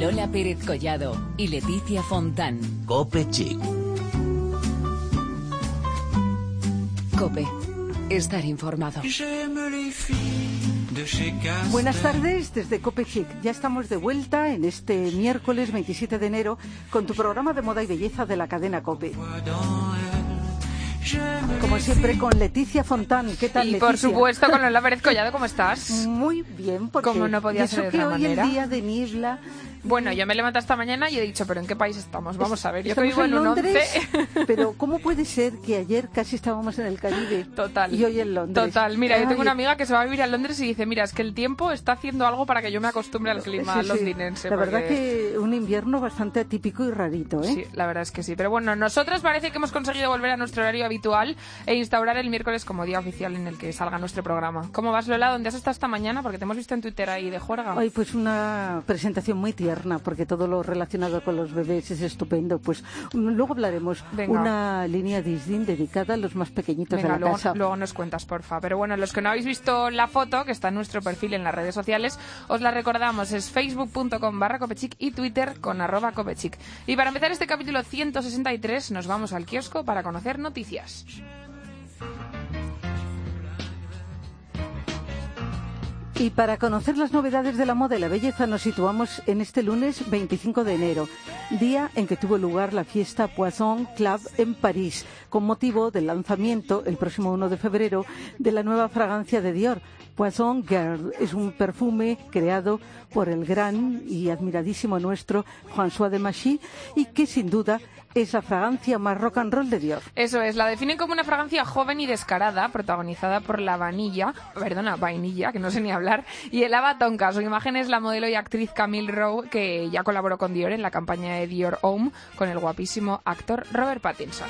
Lola Pérez Collado y Leticia Fontán. Cope Chic. Cope. Estar informado. Buenas tardes desde Cope Chic. Ya estamos de vuelta en este miércoles 27 de enero con tu programa de moda y belleza de la cadena Cope. Como siempre con Leticia Fontán. ¿Qué tal, Y Leticia? por supuesto con Lola Pérez Collado, ¿cómo estás? Muy bien, porque Como no podía ser de que otra hoy manera. el día de niebla. Bueno, yo me levanté esta mañana y he dicho, ¿pero en qué país estamos? Vamos a ver, yo que Estamos vivo en un Londres, 11. Pero ¿cómo puede ser que ayer casi estábamos en el Caribe? Total. Y hoy en Londres. Total, mira, yo tengo Ay, una amiga que se va a vivir a Londres y dice, mira, es que el tiempo está haciendo algo para que yo me acostumbre al clima sí, sí. londinense. La verdad porque- que un invierno bastante atípico y rarito, ¿eh? Sí, la verdad es que sí. Pero bueno, nosotros parece que hemos conseguido volver a nuestro horario habitual e instaurar el miércoles como día oficial en el que salga nuestro programa. ¿Cómo vas, Lola? ¿Dónde has estado esta mañana? Porque te hemos visto en Twitter ahí de juerga. Ay, pues una presentación muy tierna, porque todo lo relacionado con los bebés es estupendo. Pues mm, luego hablaremos Venga. una línea Disney dedicada a los más pequeñitos Venga, de la luego, casa. luego nos cuentas, porfa. Pero bueno, los que no habéis visto la foto, que está en nuestro perfil en las redes sociales, os la recordamos. Es facebook.com barra copechic y twitter con arroba copechic. Y para empezar este capítulo 163, nos vamos al kiosco para conocer noticias. Y para conocer las novedades de la moda y la belleza nos situamos en este lunes 25 de enero, día en que tuvo lugar la fiesta Poisson Club en París, con motivo del lanzamiento el próximo 1 de febrero de la nueva fragancia de Dior. Poisson Girl es un perfume creado por el gran y admiradísimo nuestro François de Machy y que sin duda es la fragancia más rock and roll de Dior. Eso es, la definen como una fragancia joven y descarada, protagonizada por la vanilla, perdona, vainilla, que no sé ni hablar, y el Tonka. Su imagen es la modelo y actriz Camille Rowe, que ya colaboró con Dior en la campaña de Dior Home con el guapísimo actor Robert Pattinson.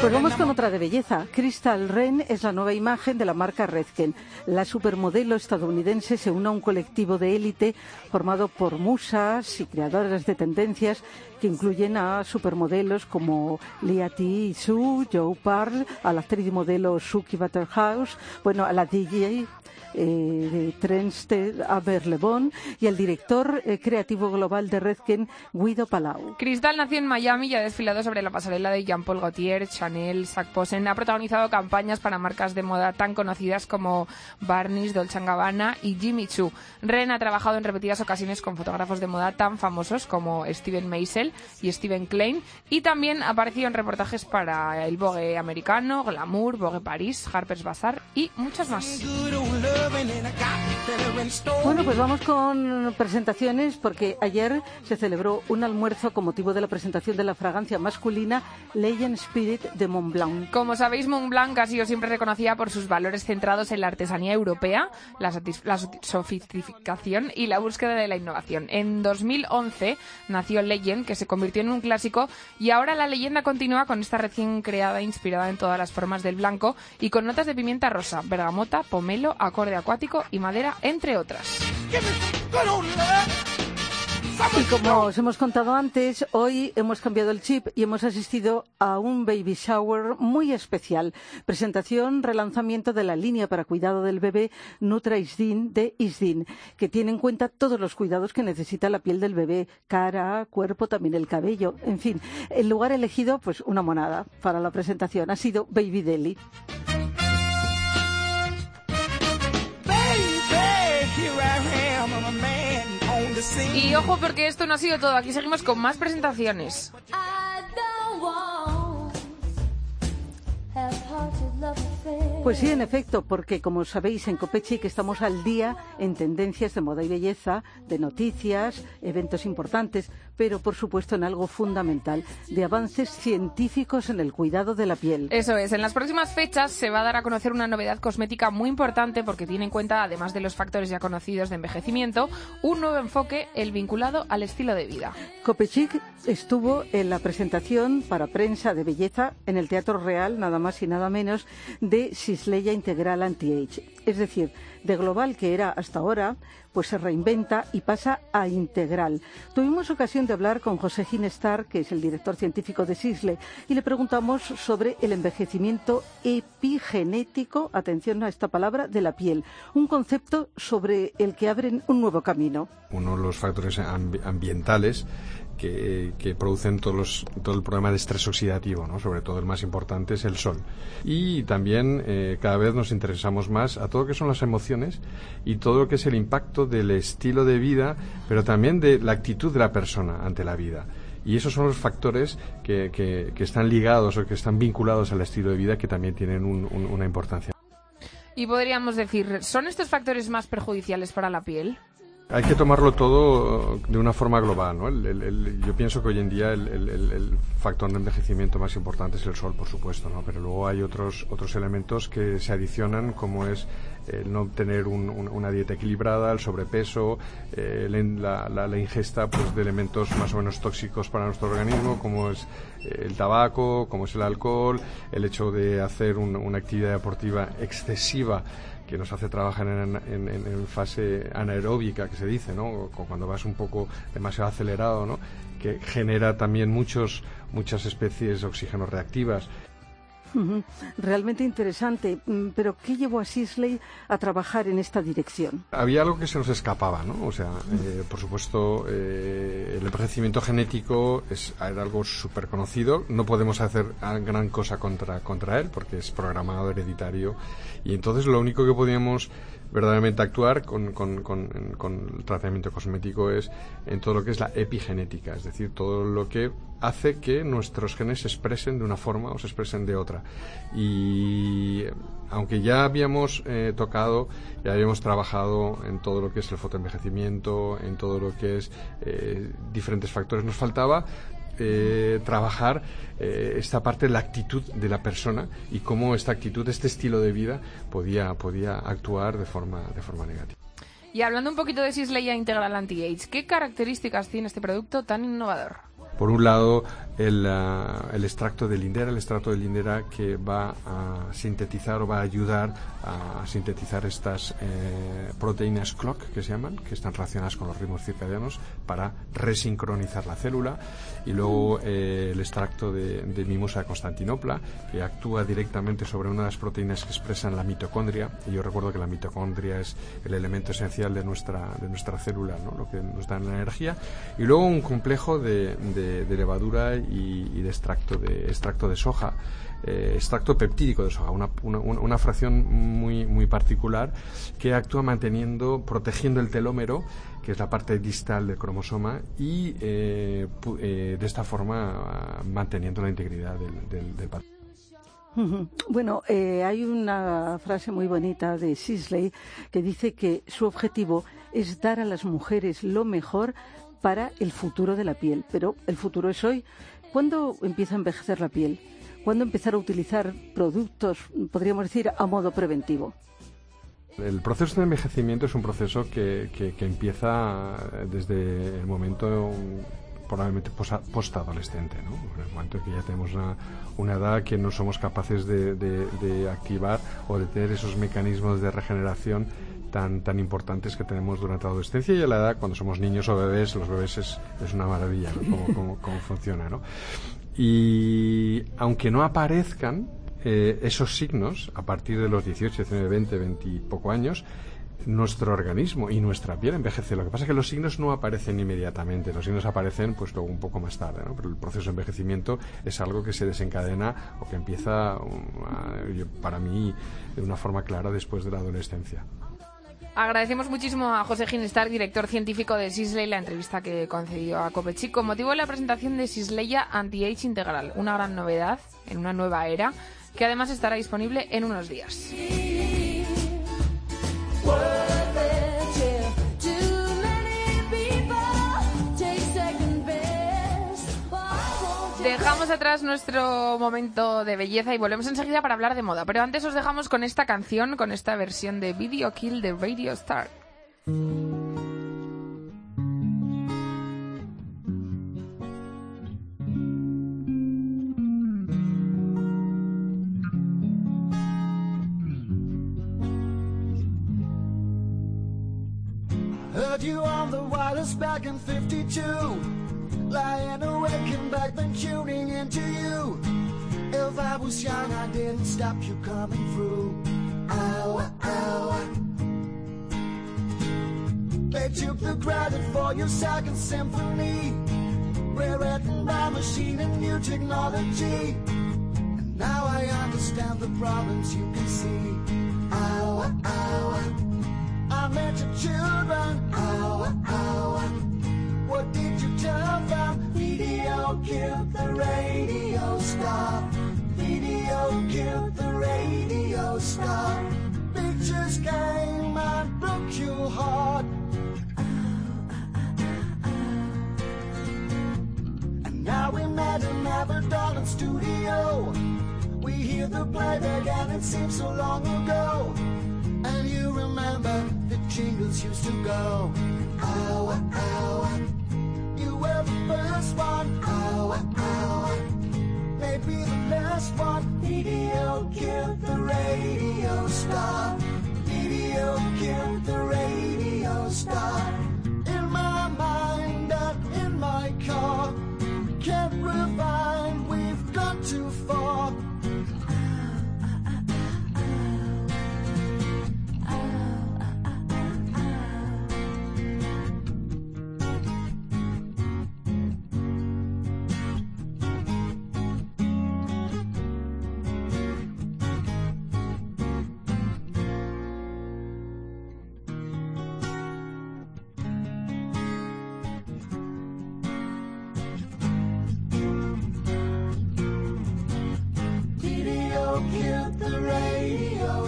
Pues vamos con otra de belleza. Crystal Ren es la nueva imagen de la marca Redken. La supermodelo estadounidense se une a un colectivo de élite formado por musas y creadoras de tendencias que incluyen a supermodelos como Lia T. Su, Joe Parl, a la actriz y modelo Suki Butterhouse, bueno, a la DJ eh, de Trenster Aberlebon y al director eh, creativo global de Redken, Guido Palau. Cristal nació en Miami y ha desfilado sobre la pasarela de Jean-Paul Gaultier, Chanel, Sac Posen. Ha protagonizado campañas para marcas de moda tan conocidas como Barneys, Dolce Gabbana y Jimmy Choo. Ren ha trabajado en repetidas ocasiones con fotógrafos de moda tan famosos como Steven Meisel y Steven Klein y también ha aparecido en reportajes para el Vogue americano, Glamour, Vogue París, Harper's Bazaar y muchos más. Bueno, pues vamos con presentaciones porque ayer se celebró un almuerzo con motivo de la presentación de la fragancia masculina Legend Spirit de Montblanc. Como sabéis, Montblanc ha sido siempre reconocida por sus valores centrados en la artesanía europea, la, la sofisticación y la búsqueda de la innovación. En 2011 nació Legend, que se convirtió en un clásico, y ahora la leyenda continúa con esta recién creada inspirada en todas las formas del blanco y con notas de pimienta rosa, bergamota, pomelo, acorde acuático y madera, entre otras. Y como os hemos contado antes, hoy hemos cambiado el chip y hemos asistido a un baby shower muy especial. Presentación, relanzamiento de la línea para cuidado del bebé Nutra Isdin de Isdin, que tiene en cuenta todos los cuidados que necesita la piel del bebé, cara, cuerpo, también el cabello. En fin, el lugar elegido, pues una monada para la presentación. Ha sido Baby Deli. Y ojo porque esto no ha sido todo, aquí seguimos con más presentaciones. Pues sí, en efecto, porque como sabéis en Copechic estamos al día en tendencias de moda y belleza, de noticias, eventos importantes, pero por supuesto en algo fundamental, de avances científicos en el cuidado de la piel. Eso es, en las próximas fechas se va a dar a conocer una novedad cosmética muy importante porque tiene en cuenta, además de los factores ya conocidos de envejecimiento, un nuevo enfoque, el vinculado al estilo de vida. Copechic estuvo en la presentación para prensa de belleza en el Teatro Real, nada más y nada menos, de Sisleya Integral Anti-Age. Es decir, de Global, que era hasta ahora pues se reinventa y pasa a integral. Tuvimos ocasión de hablar con José Ginestar, que es el director científico de SISLE, y le preguntamos sobre el envejecimiento epigenético, atención a esta palabra, de la piel, un concepto sobre el que abren un nuevo camino. Uno de los factores ambientales que, producen todos todo el problema de estrés oxidativo, ¿no? sobre todo el más importante es el sol. Y también eh, cada vez nos interesamos más a todo lo que son las emociones y todo lo que es el impacto del estilo de vida, pero también de la actitud de la persona ante la vida. Y esos son los factores que, que, están ligados o que están vinculados al estilo de vida que también tienen una importancia. Y podríamos decir, ¿son estos factores más perjudiciales para la piel? Hay que tomarlo todo de una forma global. ¿no? yo pienso que hoy en día el, factor de envejecimiento más importante es el sol, por supuesto, ¿no? pero luego hay otros, otros elementos que se adicionan, como es el no tener una dieta equilibrada, el sobrepeso, eh, la, ingesta pues, de elementos más o menos tóxicos para nuestro organismo, como es el tabaco, como es el alcohol, el hecho de hacer una actividad deportiva excesiva que nos hace trabajar en, fase anaeróbica, que se dice, ¿no? Cuando vas un poco demasiado acelerado, ¿no? Que genera también muchos, muchas especies de oxígeno reactivas. Realmente interesante. Mm, pero ¿qué llevó a Sisley a trabajar en esta dirección? Había algo que se nos escapaba, ¿no? O sea, eh, por supuesto, eh, el envejecimiento genético es, era algo súper conocido. No podemos hacer gran cosa contra, contra él porque es programado hereditario. Y entonces lo único que podíamos verdaderamente actuar con, con, con, el tratamiento cosmético es en todo lo que es la epigenética, es decir, todo lo que hace que nuestros genes se expresen de una forma o se expresen de otra. Y aunque ya habíamos eh, tocado, ya habíamos trabajado en todo lo que es el fotoenvejecimiento, en todo lo que es eh, diferentes factores, nos faltaba eh, trabajar esta parte de la actitud de la persona y cómo esta actitud, este estilo de vida podía, podía actuar de forma, de forma negativa. Y hablando un poquito de Sisleya Integral Anti-Age, ¿qué características tiene este producto tan innovador? Por un lado, el, ah, el, extracto de lindera, el extracto de lindera que va a sintetizar o va a ayudar a sintetizar estas eh, proteínas clock que se llaman, que están relacionadas con los ritmos circadianos para resincronizar la célula. Y luego eh, el extracto de, de, mimosa Constantinopla, que actúa directamente sobre una de las proteínas que expresan la mitocondria. Y yo recuerdo que la mitocondria es el elemento esencial de nuestra, de nuestra célula, ¿no? lo que nos da la energía. Y luego un complejo de, de levadura y, de extracto de extracto de soja, eh, extracto peptídico de soja, una, una, fracción muy, muy particular que actúa manteniendo, protegiendo el telómero, que es la parte distal del cromosoma, y eh, eh, de esta forma manteniendo la integridad del, del, patrón. Bueno, hay una frase muy bonita de Sisley que dice que su objetivo es dar a las mujeres lo mejor para el futuro de la piel. Pero el futuro es hoy ¿Cuándo empieza a envejecer la piel? ¿Cuándo empezar a utilizar productos, podríamos decir, a modo preventivo? El proceso de envejecimiento es un proceso que, empieza desde el momento probablemente postadolescente, ¿no? En el momento en que ya tenemos una, edad que no somos capaces de, activar o de tener esos mecanismos de regeneración tan, tan importantes que tenemos durante la adolescencia y a la edad cuando somos niños o bebés, los bebés es, es una maravilla cómo, cómo, funciona. ¿no? Y aunque no aparezcan eh, esos signos a partir de los 18, 19, 20, 20 y poco años, nuestro organismo y nuestra piel envejece. Lo que pasa es que los signos no aparecen inmediatamente, los signos aparecen pues luego un poco más tarde, ¿no? pero el proceso de envejecimiento es algo que se desencadena o que empieza, um, para mí, de una forma clara después de la adolescencia. Agradecemos muchísimo a José Ginestar, director científico de Sisley, la entrevista que concedió a Copechic con motivo de la presentación de Sisleya Anti-Age Integral, una gran novedad en una nueva era que además estará disponible en unos días. Atrás nuestro momento de belleza y volvemos enseguida para hablar de moda. Pero antes os dejamos con esta canción, con esta versión de Video Kill de Radio Star. you on the wireless back in 52. Lying awake and back then tuning into you. If I was young, I didn't stop you coming through. Ow, ow. They took the credit for your second symphony. Rewritten by machine and new technology. And now I understand the problems you can see. Ow, ow. I met your children. Ow, ow. What did you tell them? Killed the radio star. Video killed the radio star. Pictures came and broke your heart. And now we met in Aberdeen studio. We hear the playback and it seems so long ago. And you remember the jingles used to go. Ow, ow. First one. Ow, ow. Maybe the last one. Video killed the radio star. Video killed the radio star. In my mind and in my car.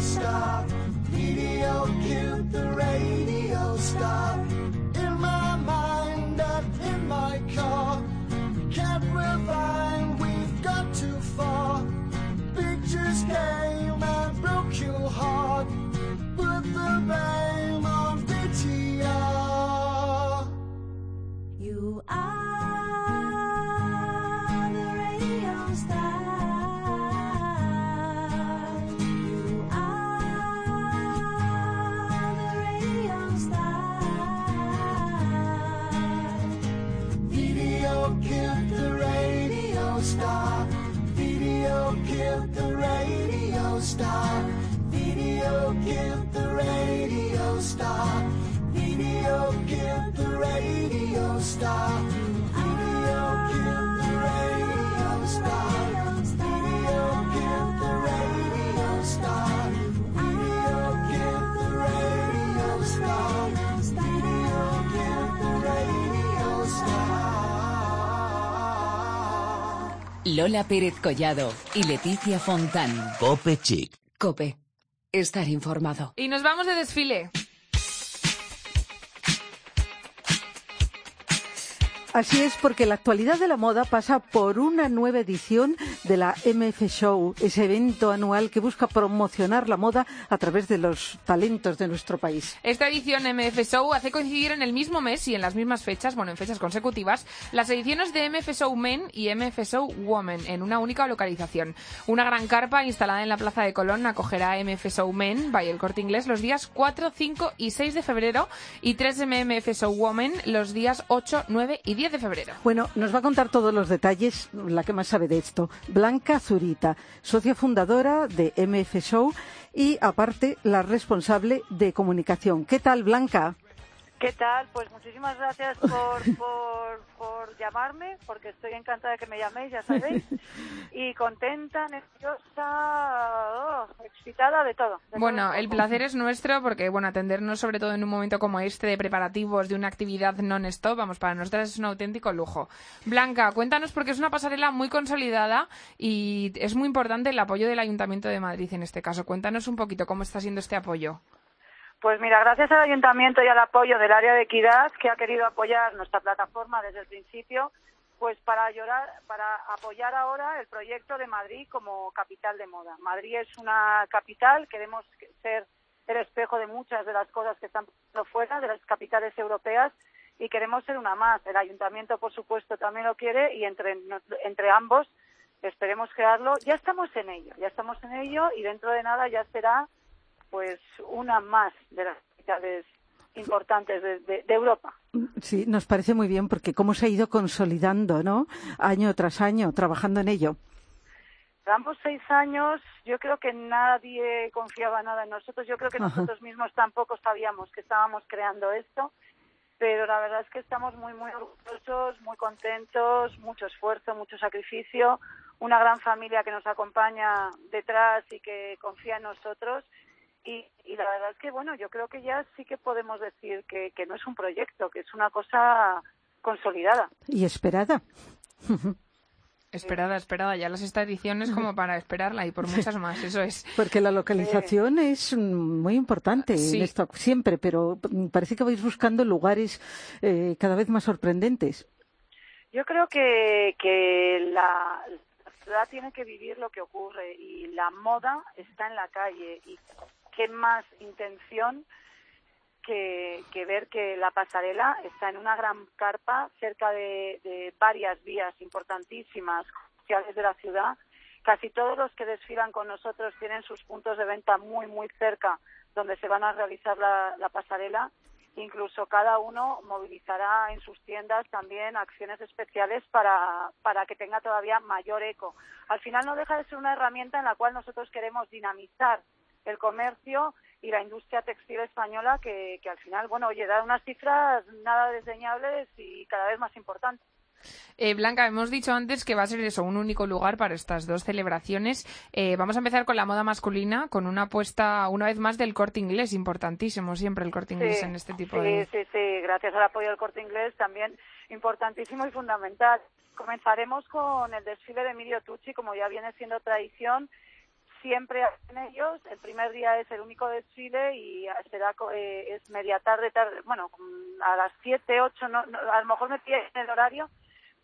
Stop. Lola Pérez Collado y Leticia Fontán. Cope Chic. Cope. Estar informado. Y nos vamos de desfile. Así es, porque la actualidad de la moda pasa por una nueva edición de la MF Show, ese evento anual que busca promocionar la moda a través de los talentos de nuestro país. Esta edición MF Show hace coincidir en el mismo mes y en las mismas fechas, bueno, en fechas consecutivas, las ediciones de MF Show Men y MF Show Women en una única localización. Una gran carpa instalada en la Plaza de Colón acogerá MF Show Men, by el Corte Inglés, los días 4, 5 y 6 de febrero y 3 de MF Show Women los días 8, 9 y 10 de febrero. Bueno, nos va a contar todos los detalles la que más sabe de esto. Blanca Zurita, socia fundadora de MF Show y aparte la responsable de comunicación. ¿Qué tal, Blanca? ¿Qué tal? Pues muchísimas gracias por, por, por llamarme, porque estoy encantada de que me llaméis, ya sabéis. Y contenta, nerviosa, oh, excitada de todo. de Bueno, todo el placer es nuestro porque, bueno, atendernos sobre todo en un momento como este de preparativos de una actividad non-stop, vamos, para nosotras es un auténtico lujo. Blanca, cuéntanos porque es una pasarela muy consolidada y es muy importante el apoyo del Ayuntamiento de Madrid en este caso. Cuéntanos un poquito cómo está siendo este apoyo. Pues mira, gracias al Ayuntamiento y al apoyo del área de equidad que ha querido apoyar nuestra plataforma desde el principio, pues para, llorar, para apoyar ahora el proyecto de Madrid como capital de moda. Madrid es una capital, queremos ser el espejo de muchas de las cosas que están fuera, de las capitales europeas, y queremos ser una más. El Ayuntamiento, por supuesto, también lo quiere y entre, entre ambos esperemos crearlo. Ya estamos en ello, ya estamos en ello y dentro de nada ya será pues una más de las capitales importantes de, de- de Europa. Sí, nos parece muy bien porque cómo se ha ido consolidando, ¿no? Año tras año, trabajando en ello. Llevamos seis años, yo creo que nadie confiaba nada en nosotros, yo creo que Ajá. nosotros mismos tampoco sabíamos que estábamos creando esto, pero la verdad es que estamos muy, muy orgullosos, muy contentos, mucho esfuerzo, mucho sacrificio, una gran familia que nos acompaña detrás y que confía en nosotros. Y, y la verdad es que, bueno, yo creo que ya sí que podemos decir que, que no es un proyecto, que es una cosa consolidada. Y esperada. Esperada, esperada. Ya la sexta edición es como para esperarla y por muchas más, eso es. Porque la localización es muy importante Sí. en esto siempre, pero parece que vais buscando lugares eh, cada vez más sorprendentes. Yo creo que, que la, la ciudad tiene que vivir lo que ocurre y la moda está en la calle y qué más intención que, ver que la pasarela está en una gran carpa cerca de, de varias vías importantísimas comerciales de la ciudad. Casi todos los que desfilan con nosotros tienen sus puntos de venta muy, muy cerca donde se van a realizar la, la pasarela. Incluso cada uno movilizará en sus tiendas también acciones especiales para, para que tenga todavía mayor eco. Al final no deja de ser una herramienta en la cual nosotros queremos dinamizar el comercio y la industria textil española que, que al final, bueno, oye, da unas cifras nada desdeñables y cada vez más importantes. Eh, Blanca, hemos dicho antes que va a ser eso, un único lugar para estas dos celebraciones. Eh, vamos a empezar con la moda masculina, con una apuesta, una vez más, del corte inglés, importantísimo siempre el corte inglés en este tipo sí, de... Sí, sí, gracias al apoyo del corte inglés también importantísimo y fundamental. Comenzaremos con el desfile de Emilio Tucci, como ya viene siendo tradición. Siempre hacen ellos. El primer día es el único desfile y será eh, es media tarde, tarde, bueno, a las 7, 8, no, no, a lo mejor me pide en el horario,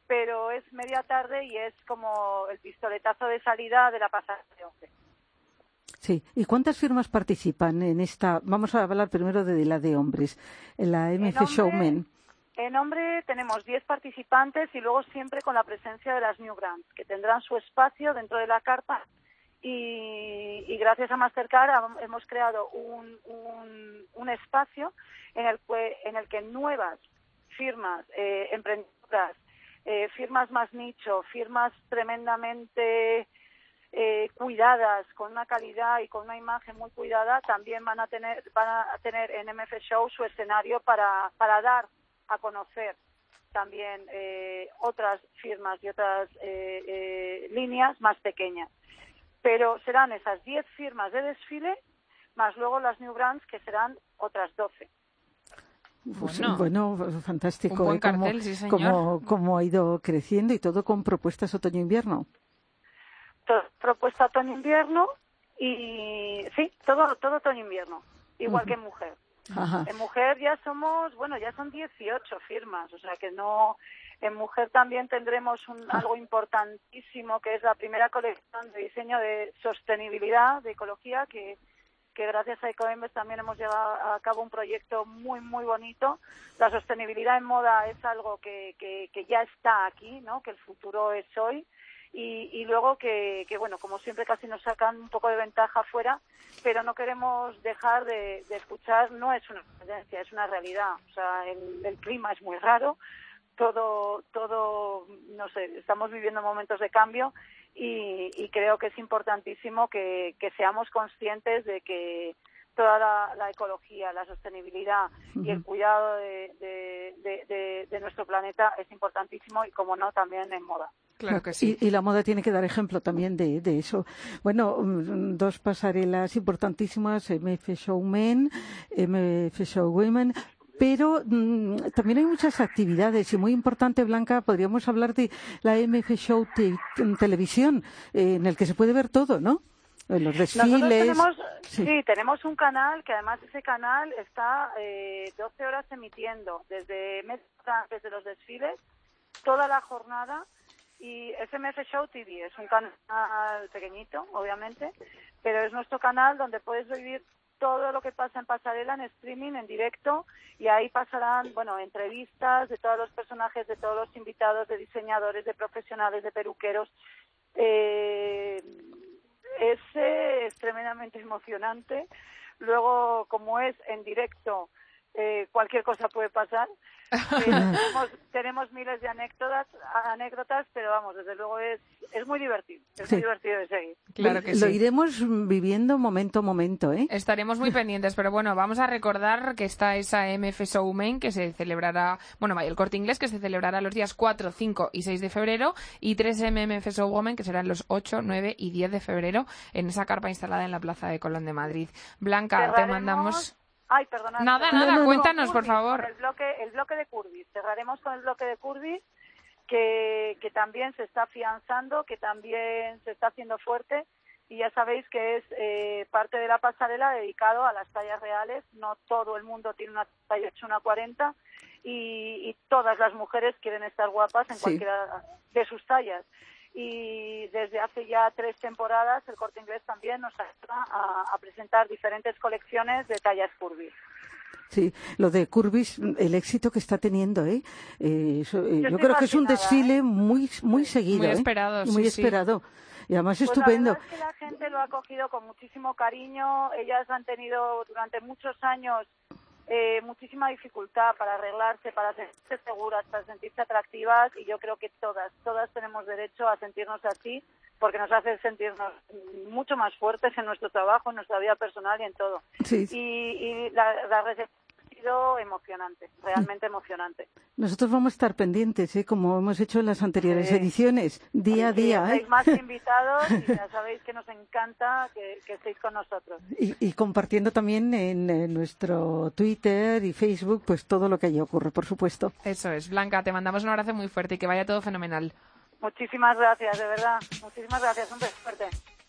pero es media tarde y es como el pistoletazo de salida de la pasada de hombre. Sí. ¿Y cuántas firmas participan en esta? Vamos a hablar primero de la de hombres, en la hombre- Showmen. En hombre tenemos 10 participantes y luego siempre con la presencia de las New Grants, que tendrán su espacio dentro de la carpa y, y gracias a Mastercard hemos creado un espacio en el, que, en el que nuevas firmas eh, emprendedoras, eh, firmas más nicho, firmas tremendamente eh, cuidadas, con una calidad y con una imagen muy cuidada, también van a tener, van a tener en MF Show su escenario para, para dar a conocer también eh, otras firmas y otras eh, eh, líneas más pequeñas. Pero serán esas 10 firmas de desfile, más luego las New Brands, que serán otras 12. Pues, Bueno. bueno, fantástico. Un buen ¿eh? Cómo- cartel, sí, señor. cómo- cómo ha ido creciendo y todo con propuestas otoño-invierno. Propuesta otoño-invierno y sí, todo, todo otoño-invierno, igual que en mujer. Ajá. En mujer ya somos, bueno, ya son 18 firmas, o sea que no. En mujer también tendremos un, algo importantísimo que es la primera colección de diseño de sostenibilidad, de ecología, que, que gracias a Ecoembes también hemos llevado a cabo un proyecto muy, muy bonito. La sostenibilidad en moda es algo que, que, que ya está aquí, ¿no? Que el futuro es hoy. Y, y luego que, que, bueno, como siempre casi nos sacan un poco de ventaja fuera, pero no queremos dejar de, de escuchar, no es una tendencia, es una realidad. O sea, el, el clima es muy raro, todo, todo, no sé, estamos viviendo momentos de cambio y, y creo que es importantísimo que, que seamos conscientes de que toda la, la ecología, la sostenibilidad y el cuidado de, de- de- de- de nuestro planeta es importantísimo y, como no, también en moda. Claro que sí. Y, y la moda tiene que dar ejemplo también de, de eso. Bueno, mm, dos pasarelas importantísimas, MF Showmen, MF Showwomen, pero mm, también hay muchas actividades y muy importante, Blanca, podríamos hablar de la MF Show te- televisión, eh, en el que se puede ver todo, ¿no? En los desfiles. tenemos, sí. sí. tenemos un canal que además ese canal está eh, 12 horas emitiendo desde media hora antes de los desfiles, toda la jornada y SMF Show TV es un canal pequeñito, obviamente, pero es nuestro canal donde puedes vivir todo lo que pasa en pasarela en streaming, en directo, y ahí pasarán, bueno, entrevistas de todos los personajes, de todos los invitados, de diseñadores, de profesionales, de peluqueros. Eh, ese es tremendamente emocionante. Luego, como es en directo, eh, cualquier cosa puede pasar. Eh, tenemos, tenemos miles de anécdotas, anécdotas, pero vamos, desde luego es, es muy divertido, es Sí. muy divertido de seguir. Claro que Lo sí. iremos viviendo momento a momento, ¿eh? Estaremos muy pendientes, pero bueno, vamos a recordar que está esa MF Showmain que se celebrará, bueno, vaya, el corte inglés que se celebrará los días 4, 5 y 6 de febrero y tres MMF Showwomen que serán los 8, 9 y 10 de febrero en esa carpa instalada en la Plaza de Colón de Madrid. Blanca, te mandamos... Ay, perdona. Nada, nada, no, no. cuéntanos, por favor. El bloque, el bloque de Curbis. Cerraremos con el bloque de Curbis, que, que también se está afianzando, que también se está haciendo fuerte. Y ya sabéis que es eh, parte de la pasarela dedicado a las tallas reales. No todo el mundo tiene una talla hecha una 40 y, y todas las mujeres quieren estar guapas en Sí. cualquiera de sus tallas. Y desde hace ya tres temporadas el Corte Inglés también nos ayuda a, a presentar diferentes colecciones de tallas Curbis. Sí, lo de Curbis, el éxito que está teniendo, ¿eh? Eh, eso, eh, yo creo que es un desfile ¿eh? muy, muy seguido, Muy ¿eh? esperado, muy sí, sí. esperado. Y además Pues estupendo. La verdad es que la gente lo ha cogido con muchísimo cariño. Ellas han tenido durante muchos años eh, muchísima dificultad para arreglarse, para sentirse seguras, para sentirse atractivas y yo creo que todas, todas tenemos derecho a sentirnos así porque nos hace sentirnos mucho más fuertes en nuestro trabajo, en nuestra vida personal y en todo. Sí. Y, y la, la recepción sido emocionante, realmente emocionante. Nosotros vamos a estar pendientes, ¿eh? como hemos hecho en las anteriores Sí. ediciones, día a día. ¿eh? estáis más que invitados y ya sabéis que nos encanta que, que estéis con nosotros. Y, y compartiendo también en, eh, nuestro Twitter y Facebook, pues todo lo que allí ocurre, por supuesto. Eso es, Blanca, te mandamos un abrazo muy fuerte y que vaya todo fenomenal. Muchísimas gracias, de verdad. Muchísimas gracias. Un beso fuerte.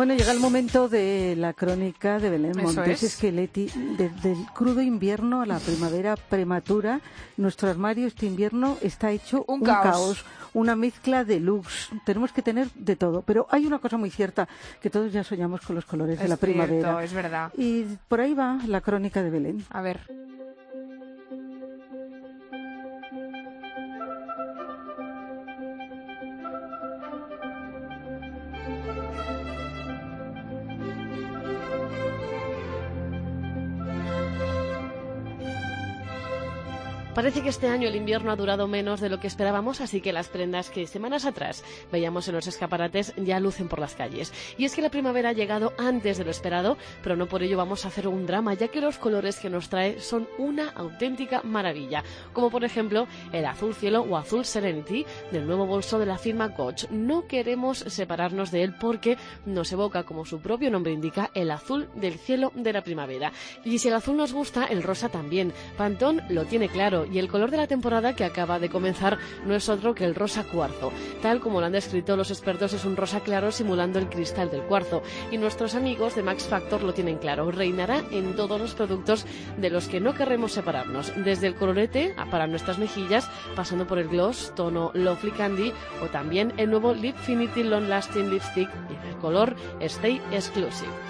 Bueno, llega el momento de la crónica de Belén Eso Montes es. Esqueleti. Desde el crudo invierno a la primavera prematura, nuestro armario este invierno está hecho Un caos. una mezcla de looks. Tenemos que tener de todo. Pero hay una cosa muy cierta, que todos ya soñamos con los colores de la primavera. cierto, es verdad. Y por ahí va la crónica de Belén. A ver. Parece que este año el invierno ha durado menos de lo que esperábamos, así que las prendas que semanas atrás veíamos en los escaparates ya lucen por las calles. Y es que la primavera ha llegado antes de lo esperado, pero no por ello vamos a hacer un drama, ya que los colores que nos trae son una auténtica maravilla, como por ejemplo el azul cielo o azul serenity del nuevo bolso de la firma Coach. No queremos separarnos de él porque nos evoca, como su propio nombre indica, el azul del cielo de la primavera. Y si el azul nos gusta, el rosa también. Pantón lo tiene claro y el color de la temporada que acaba de comenzar no es otro que el rosa cuarzo. Tal como lo han descrito los expertos, es un rosa claro simulando el cristal del cuarzo. Y nuestros amigos de Max Factor lo tienen claro. Reinará en todos los productos de los que no querremos separarnos. Desde el colorete para nuestras mejillas, pasando por el gloss, tono Lovely Candy o también el nuevo Lipfinity Long Lasting Lipstick en el color Stay Exclusive.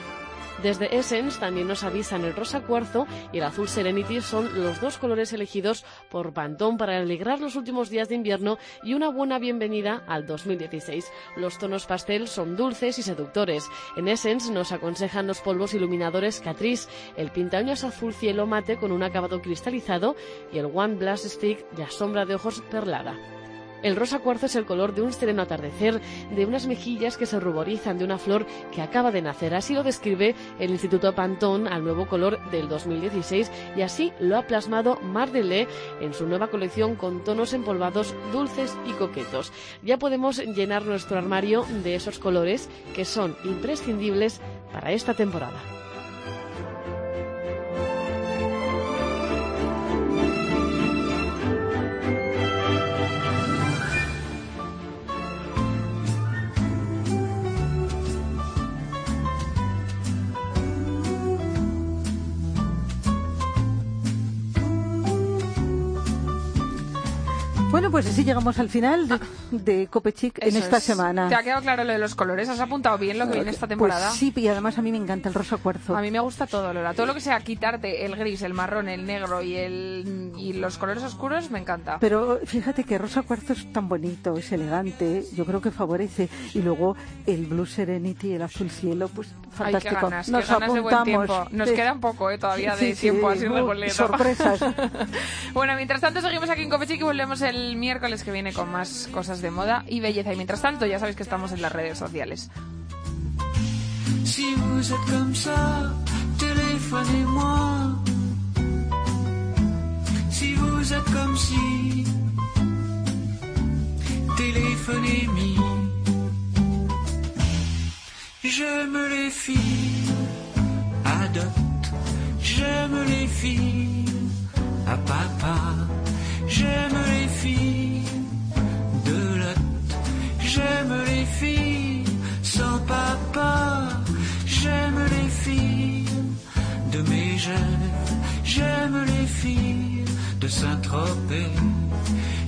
Desde Essence también nos avisan el rosa cuarzo y el azul Serenity son los dos colores elegidos por Pantone para alegrar los últimos días de invierno y una buena bienvenida al 2016. Los tonos pastel son dulces y seductores. En Essence nos aconsejan los polvos iluminadores Catrice, el pintaños azul cielo mate con un acabado cristalizado y el One Blast Stick de sombra de ojos perlada. El rosa cuarzo es el color de un sereno atardecer, de unas mejillas que se ruborizan de una flor que acaba de nacer. Así lo describe el Instituto Pantone al nuevo color del 2016 y así lo ha plasmado Mardelé en su nueva colección con tonos empolvados dulces y coquetos. Ya podemos llenar nuestro armario de esos colores que son imprescindibles para esta temporada. Bueno, pues así llegamos al final de, de Copechic en Eso esta es. semana. ¿Te ha quedado claro lo de los colores? ¿Has apuntado bien lo que viene esta Pues temporada? sí, y además a mí me encanta el rosa cuarzo. A mí me gusta todo, Lola. Todo lo que sea quitarte el gris, el marrón, el negro y, el, y los colores oscuros me encanta. Pero fíjate que rosa cuarzo es tan bonito, es elegante, yo creo que favorece. Y luego el blue serenity, el azul cielo, pues Ay, qué fantástico. ganas, qué Nos ganas de buen apuntamos. tiempo. Nos Sí. queda un poco eh, todavía de Sí, sí, tiempo así uh, sorpresas. bueno, mientras tanto seguimos aquí en Copechic y volvemos el miércoles que viene con más cosas de moda y belleza. Y mientras tanto ya sabéis que estamos en las redes sociales. Si vous êtes comme ça, téléphonez-moi. Si vous êtes comme si, téléphonez-moi. J'aime les filles à dot, j'aime les filles à papa, j'aime filles de lot, j'aime les filles sans papa, j'aime les filles de mes rêves, j'aime les filles de Saint-Tropez,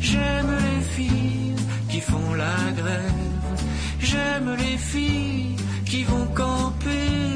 j'aime les filles qui font la grève, j'aime les filles qui vont camper